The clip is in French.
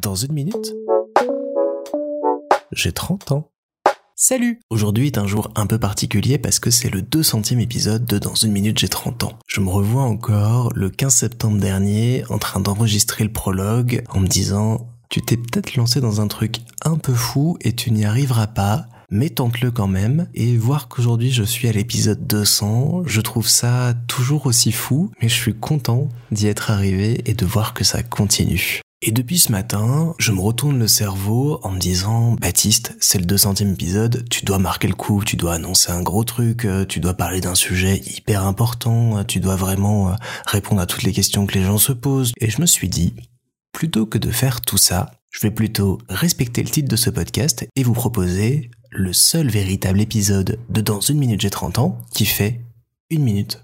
Dans une minute, j'ai 30 ans. Salut Aujourd'hui est un jour un peu particulier parce que c'est le 200e épisode de Dans une minute j'ai 30 ans. Je me revois encore le 15 septembre dernier en train d'enregistrer le prologue en me disant tu t'es peut-être lancé dans un truc un peu fou et tu n'y arriveras pas, mais tente-le quand même. Et voir qu'aujourd'hui je suis à l'épisode 200, je trouve ça toujours aussi fou, mais je suis content d'y être arrivé et de voir que ça continue. Et depuis ce matin, je me retourne le cerveau en me disant, Baptiste, c'est le 200e épisode, tu dois marquer le coup, tu dois annoncer un gros truc, euh, tu dois parler d'un sujet hyper important, euh, tu dois vraiment euh, répondre à toutes les questions que les gens se posent. Et je me suis dit, plutôt que de faire tout ça, je vais plutôt respecter le titre de ce podcast et vous proposer le seul véritable épisode de Dans une minute j'ai 30 ans qui fait une minute.